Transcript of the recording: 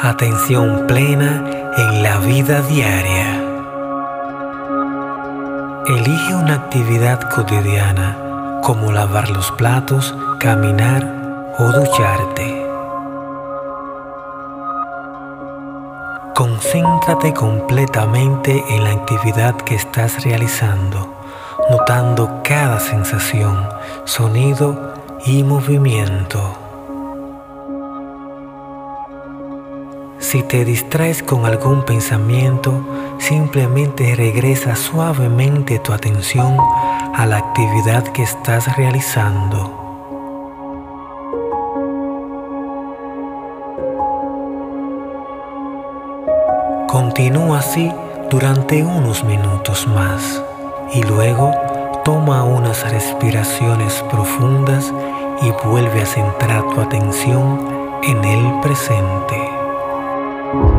Atención plena en la vida diaria. Elige una actividad cotidiana como lavar los platos, caminar o ducharte. Concéntrate completamente en la actividad que estás realizando, notando cada sensación, sonido y movimiento. Si te distraes con algún pensamiento, simplemente regresa suavemente tu atención a la actividad que estás realizando. Continúa así durante unos minutos más y luego toma unas respiraciones profundas y vuelve a centrar tu atención en el presente. Thank you.